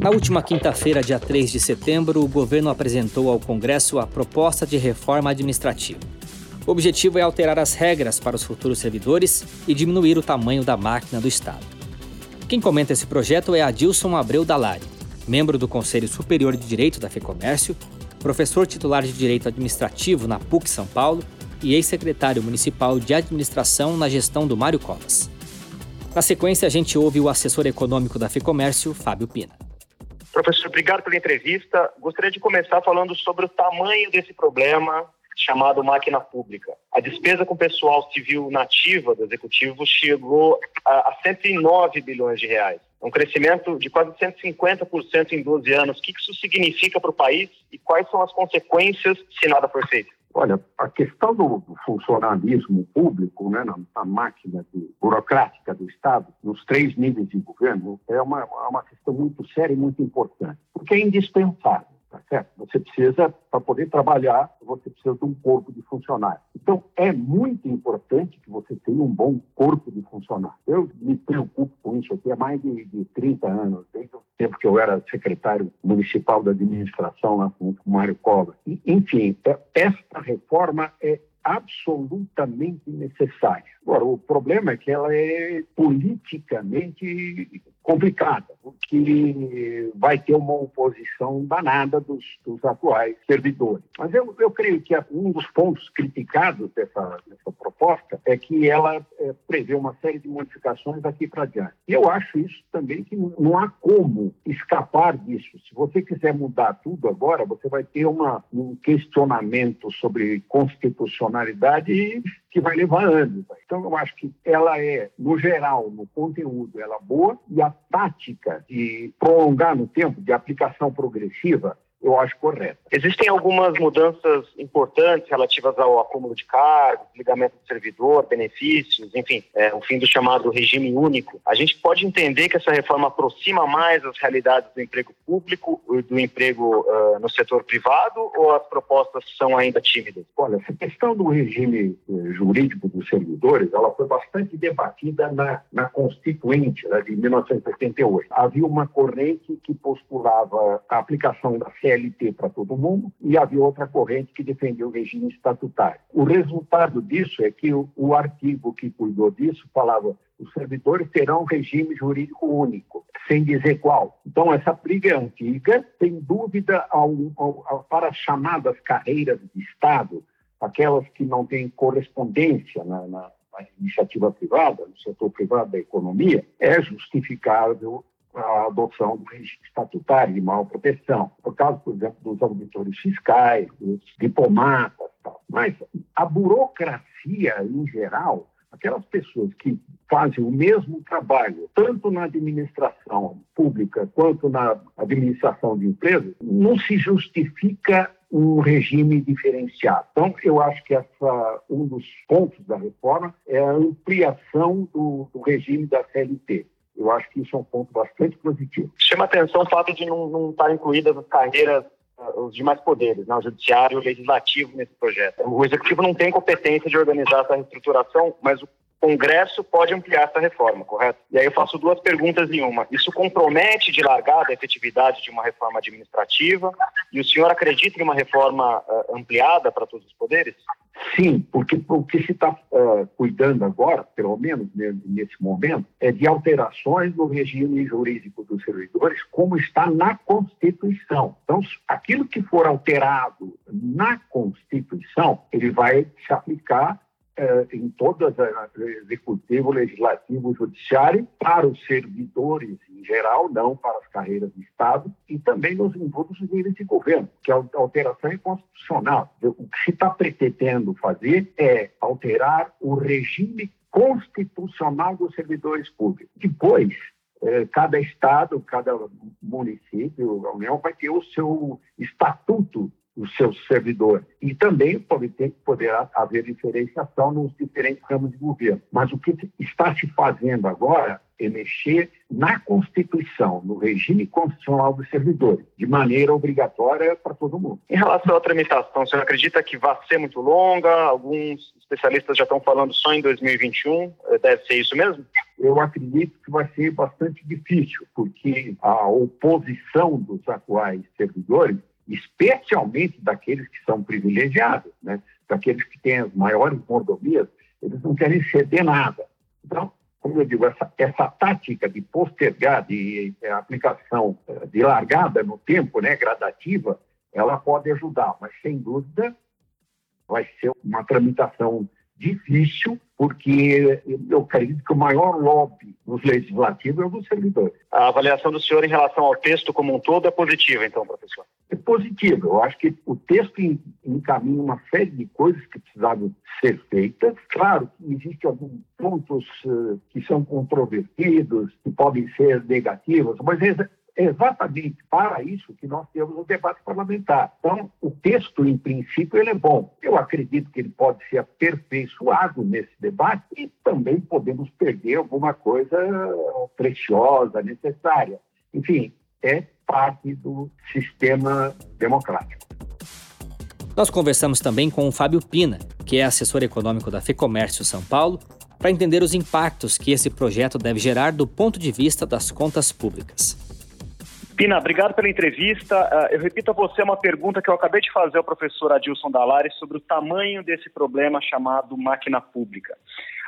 Na última quinta-feira, dia 3 de setembro, o governo apresentou ao Congresso a proposta de reforma administrativa. O objetivo é alterar as regras para os futuros servidores e diminuir o tamanho da máquina do Estado. Quem comenta esse projeto é Adilson Abreu Dalari, membro do Conselho Superior de Direito da FEComércio, professor titular de Direito Administrativo na PUC São Paulo e ex-secretário municipal de administração na gestão do Mário Covas. Na sequência, a gente ouve o assessor econômico da FEComércio, Fábio Pina. Professor, obrigado pela entrevista. Gostaria de começar falando sobre o tamanho desse problema chamado máquina pública. A despesa com pessoal civil nativa do executivo chegou a, a 109 bilhões de reais. É um crescimento de quase 150% em 12 anos. O que isso significa para o país e quais são as consequências se nada for feito? Olha, a questão do, funcionalismo público, né, na, na máquina de, burocrática do Estado, nos três níveis de governo, é uma, é uma questão muito séria e muito importante, porque é indispensável. Tá certo? Você precisa, para poder trabalhar, você precisa de um corpo de funcionários. Então, é muito importante que você tenha um bom corpo de funcionários. Eu me preocupo com isso aqui há mais de, de 30 anos, desde o tempo que eu era secretário municipal da administração lá com o Mário Cova. Enfim, é, esta reforma é absolutamente necessária. Agora, o problema é que ela é politicamente complicada, porque vai ter uma oposição danada dos, dos atuais servidores. Mas eu, eu creio que um dos pontos criticados dessa, dessa proposta é que ela é, prevê uma série de modificações daqui para diante. E eu acho isso também que não há como escapar disso. Se você quiser mudar tudo agora, você vai ter uma, um questionamento sobre constitucionalidade que vai levar anos. Então, eu acho que ela é, no geral, no conteúdo, ela é boa, e a tática de prolongar no tempo, de aplicação progressiva, eu acho correta. Existem algumas mudanças importantes relativas ao acúmulo de cargos, ligamento do servidor, benefícios, enfim, é, o fim do chamado regime único. A gente pode entender que essa reforma aproxima mais as realidades do emprego público e do emprego uh, no setor privado ou as propostas são ainda tímidas? Olha, essa questão do regime eh, jurídico dos servidores, ela foi bastante debatida na, na Constituinte né, de 1988. Havia uma corrente que postulava a aplicação da CLT para todo mundo e havia outra corrente que defendia o regime estatutário. O resultado disso é que o, o artigo que cuidou disso falava os servidores terão um regime jurídico único, sem dizer qual. Então, essa briga é antiga, sem dúvida, ao, ao, ao, para as chamadas carreiras de Estado, aquelas que não têm correspondência na, na, na iniciativa privada, no setor privado da economia, é justificável a adoção do regime estatutário de maior proteção, por causa, por exemplo, dos auditores fiscais, dos diplomatas. Tal. Mas a burocracia, em geral, aquelas pessoas que fazem o mesmo trabalho, tanto na administração pública quanto na administração de empresas, não se justifica um regime diferenciado. Então, eu acho que essa, um dos pontos da reforma é a ampliação do, do regime da CLT. Eu acho que isso é um ponto bastante positivo. Chama atenção o fato de não, não estar incluídas as carreiras ah, os demais poderes, né, o judiciário e o legislativo nesse projeto. O executivo não tem competência de organizar essa reestruturação, mas o Congresso pode ampliar essa reforma, correto? E aí eu faço duas perguntas em uma. Isso compromete de largada a efetividade de uma reforma administrativa? E o senhor acredita em uma reforma uh, ampliada para todos os poderes? Sim, porque o que se está uh, cuidando agora, pelo menos nesse momento, é de alterações no regime jurídico dos servidores, como está na Constituição. Então, aquilo que for alterado na Constituição, ele vai se aplicar eh, em todas as executivo, legislativo, judiciário, para os servidores em geral, não para as carreiras de Estado, e também nos em níveis de governo, que a alteração é constitucional. O que se está pretendendo fazer é alterar o regime constitucional dos servidores públicos. Depois, eh, cada estado, cada município, a União vai ter o seu estatuto os seus servidores. E também pode poderá haver diferenciação nos diferentes ramos de governo. Mas o que está se fazendo agora é mexer na Constituição, no regime constitucional dos servidores, de maneira obrigatória para todo mundo. Em relação à tramitação, você acredita que vai ser muito longa? Alguns especialistas já estão falando só em 2021. Deve ser isso mesmo? Eu acredito que vai ser bastante difícil, porque a oposição dos atuais servidores, especialmente daqueles que são privilegiados, né, daqueles que têm as maiores mordomias, eles não querem ceder nada. Então, como eu digo, essa, essa tática de postergar, de, de aplicação eh, de largada no tempo, né, gradativa, ela pode ajudar, mas sem dúvida vai ser uma tramitação difícil, porque eu acredito que o maior lobby nos legislativos é o dos servidores. A avaliação do senhor em relação ao texto como um todo é positiva, então, professor? É positiva. Eu acho que o texto encaminha uma série de coisas que precisavam ser feitas. Claro que existem alguns pontos uh, que são controvertidos, que podem ser negativos, mas é exatamente para isso que nós temos o debate parlamentar. Então, o texto, em princípio, ele é bom. Eu acredito que ele pode ser aperfeiçoado nesse debate e também podemos perder alguma coisa preciosa, necessária. Enfim, é parte do sistema democrático. Nós conversamos também com o Fábio Pina, que é assessor econômico da FEComércio São Paulo, para entender os impactos que esse projeto deve gerar do ponto de vista das contas públicas. Pina, obrigado pela entrevista. Ah, eu repito a você uma pergunta que eu acabei de fazer ao professor Adilson Dalares sobre o tamanho desse problema chamado máquina pública.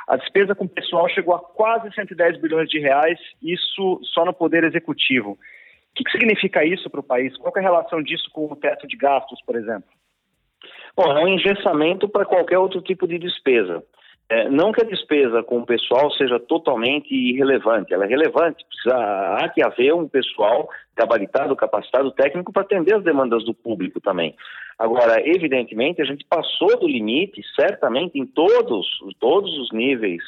A despesa com pessoal chegou a quase 110 bilhões de reais, isso só no Poder Executivo. O que, que significa isso para o país? Qual é a relação disso com o teto de gastos, por exemplo? Bom, é um engessamento para qualquer outro tipo de despesa. É, não que a despesa com o pessoal seja totalmente irrelevante, ela é relevante, precisa, há que haver um pessoal gabaritado, capacitado, técnico para atender as demandas do público também. Agora, evidentemente, a gente passou do limite, certamente, em todos, todos os níveis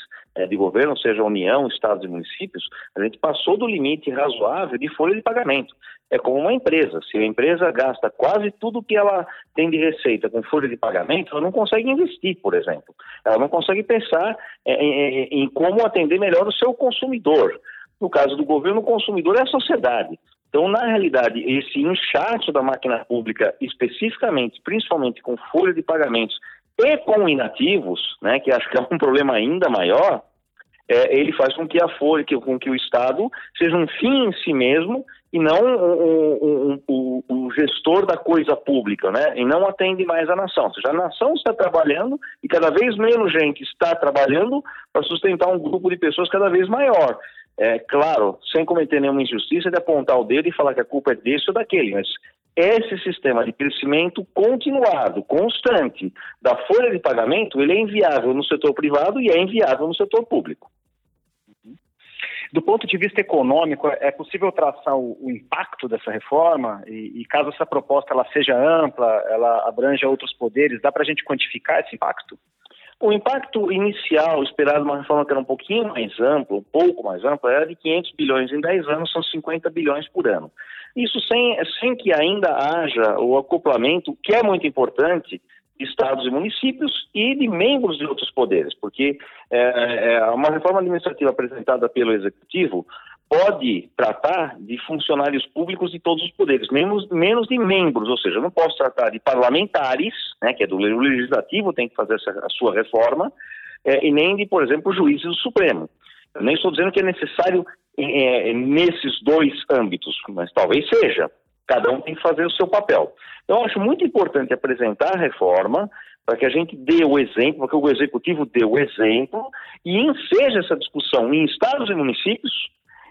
de governo, seja União, Estados e municípios, a gente passou do limite razoável de folha de pagamento. É como uma empresa. Se a empresa gasta quase tudo que ela tem de receita com folha de pagamento, ela não consegue investir, por exemplo. Ela não consegue pensar é, em, em, em como atender melhor o seu consumidor. No caso do governo, o consumidor é a sociedade. Então, na realidade, esse inchaço da máquina pública, especificamente, principalmente com folha de pagamentos e com inativos, né, que acho que é um problema ainda maior, é, ele faz com que a folha, que, com que o Estado seja um fim em si mesmo e não o, o, gestor da coisa pública, né? E não atende mais a nação. Ou seja, a nação está trabalhando e cada vez menos gente está trabalhando para sustentar um grupo de pessoas cada vez maior é, claro, sem cometer nenhuma injustiça, de apontar o dedo e falar que a culpa é desse ou daquele, mas esse sistema de crescimento continuado, constante, da folha de pagamento, ele é inviável no setor privado e é inviável no setor público. Do ponto de vista econômico, é possível traçar o, o impacto dessa reforma? E, e, caso essa proposta ela seja ampla, ela abranja outros poderes, dá para a gente quantificar esse impacto? O impacto inicial esperado uma reforma que era um pouquinho mais ampla, um pouco mais ampla, era de 500 bilhões em 10 anos, são 50 bilhões por ano. Isso sem, sem que ainda haja o acoplamento, que é muito importante, de estados e municípios e de membros de outros poderes, porque é, é uma reforma administrativa apresentada pelo Executivo pode tratar de funcionários públicos de todos os poderes, menos, menos de membros, ou seja, não posso tratar de parlamentares, né, que é do legislativo, tem que fazer essa, a sua reforma, é, e nem de, por exemplo, juízes do Supremo. Eu nem estou dizendo que é necessário é, nesses dois âmbitos, mas talvez seja. Cada um tem que fazer o seu papel. Então, acho muito importante apresentar a reforma para que a gente dê o exemplo, para que o executivo dê o exemplo e enseja essa discussão em estados e municípios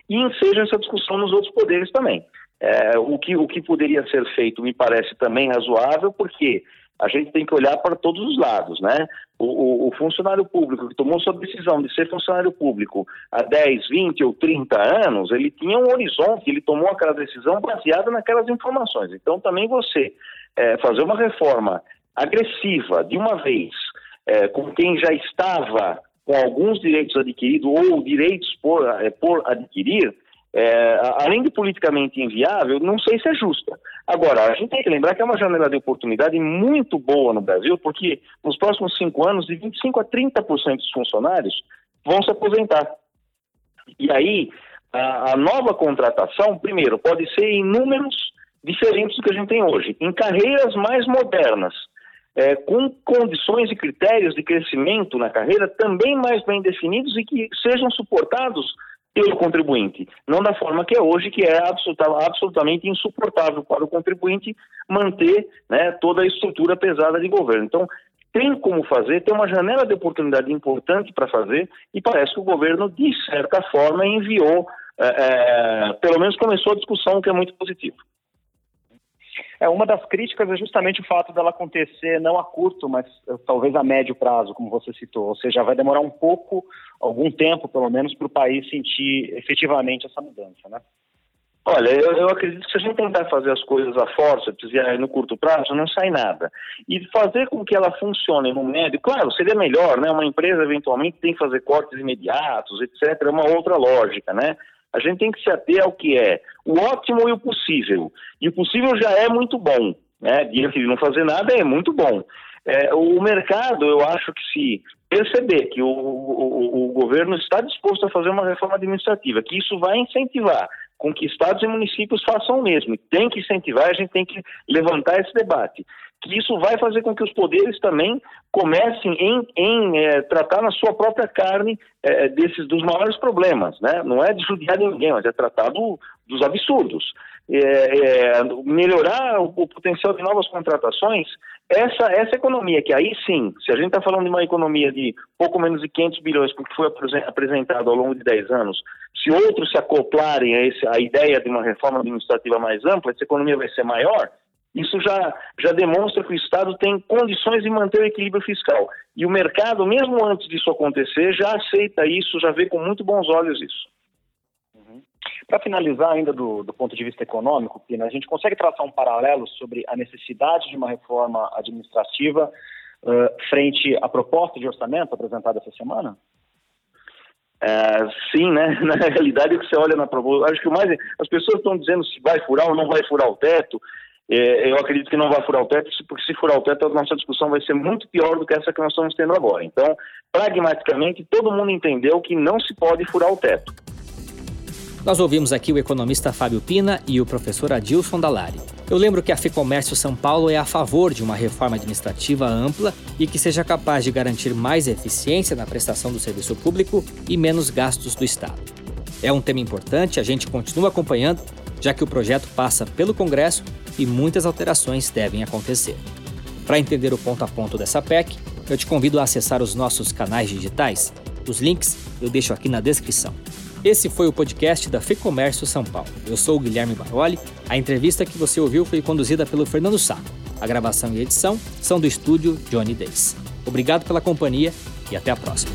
e enseja essa discussão nos outros poderes também. É, o, que, o que poderia ser feito me parece também razoável, porque a gente tem que olhar para todos os lados, né? O, o, o, funcionário público que tomou sua decisão de ser funcionário público há 10, 20 ou 30 anos, ele tinha um horizonte, ele tomou aquela decisão baseada naquelas informações. Então, também você é, fazer uma reforma agressiva de uma vez é, com quem já estava com alguns direitos adquiridos ou direitos por, é, por adquirir, é, além de politicamente inviável, não sei se é justa. Agora, a gente tem que lembrar que é uma janela de oportunidade muito boa no Brasil, porque nos próximos cinco anos, de 25% a 30% dos funcionários vão se aposentar. E aí, a, a nova contratação, primeiro, pode ser em números diferentes do que a gente tem hoje, em carreiras mais modernas, é, com condições e critérios de crescimento na carreira também mais bem definidos e que sejam suportados pelo contribuinte, não da forma que é hoje, que é absoluta, absolutamente insuportável para o contribuinte manter né, toda a estrutura pesada de governo. Então, tem como fazer, tem uma janela de oportunidade importante para fazer, e parece que o governo, de certa forma, enviou, é, é, pelo menos começou a discussão, o que é muito positivo. É, uma das críticas é justamente o fato dela acontecer não a curto, mas eh, talvez a médio prazo, como você citou. Ou seja, vai demorar um pouco, algum tempo pelo menos, para o país sentir efetivamente essa mudança, né? Olha, eu, eu, acredito que se a gente tentar fazer as coisas a força, no curto prazo, não sai nada. E fazer com que ela funcione no médio, claro, seria melhor, né? Uma empresa eventualmente tem que fazer cortes imediatos, etc. É uma outra lógica, né? A gente tem que se ater ao que é o ótimo e o possível. E o possível já é muito bom, né? Diante de não fazer nada é muito bom. É, o mercado, eu acho que se perceber que o, o, o, governo está disposto a fazer uma reforma administrativa, que isso vai incentivar com que estados e municípios façam o mesmo, tem que incentivar, a gente tem que levantar esse debate que isso vai fazer com que os poderes também comecem em, em é, tratar na sua própria carne é, desses dos maiores problemas, né? Não é de judiar ninguém, mas é tratar do, dos absurdos. É melhorar o, o, potencial de novas contratações, essa, essa economia, que aí sim, se a gente está falando de uma economia de pouco menos de 500 bilhões, porque foi apresentado ao longo de 10 anos, se outros se acoplarem a, esse, a ideia de uma reforma administrativa mais ampla, essa economia vai ser maior, isso já, já demonstra que o Estado tem condições de manter o equilíbrio fiscal. E o mercado, mesmo antes disso acontecer, já aceita isso, já vê com muito bons olhos isso. Para finalizar, ainda do, do, ponto de vista econômico, Pina, a gente consegue traçar um paralelo sobre a necessidade de uma reforma administrativa uh, frente à proposta de orçamento apresentada essa semana? É, sim, né? Na realidade, o que você olha na proposta, acho que o mais. As pessoas estão dizendo se vai furar ou não vai furar o teto. É, eu acredito que não vai furar o teto, porque se furar o teto, a nossa discussão vai ser muito pior do que essa que nós estamos tendo agora. Então, pragmaticamente, todo mundo entendeu que não se pode furar o teto. Nós ouvimos aqui o economista Fábio Pina e o professor Adilson Dalari. Eu lembro que a Ficomércio São Paulo é a favor de uma reforma administrativa ampla e que seja capaz de garantir mais eficiência na prestação do serviço público e menos gastos do Estado. É um tema importante, a gente continua acompanhando, já que o projeto passa pelo Congresso e muitas alterações devem acontecer. Para entender o ponto a ponto dessa PEC, eu te convido a acessar os nossos canais digitais. Os links eu deixo aqui na descrição. Esse foi o podcast da FEComércio São Paulo. Eu sou o Guilherme Baroli. A entrevista que você ouviu foi conduzida pelo Fernando Saco. A gravação e edição são do estúdio Johnny Days. Obrigado pela companhia e até a próxima.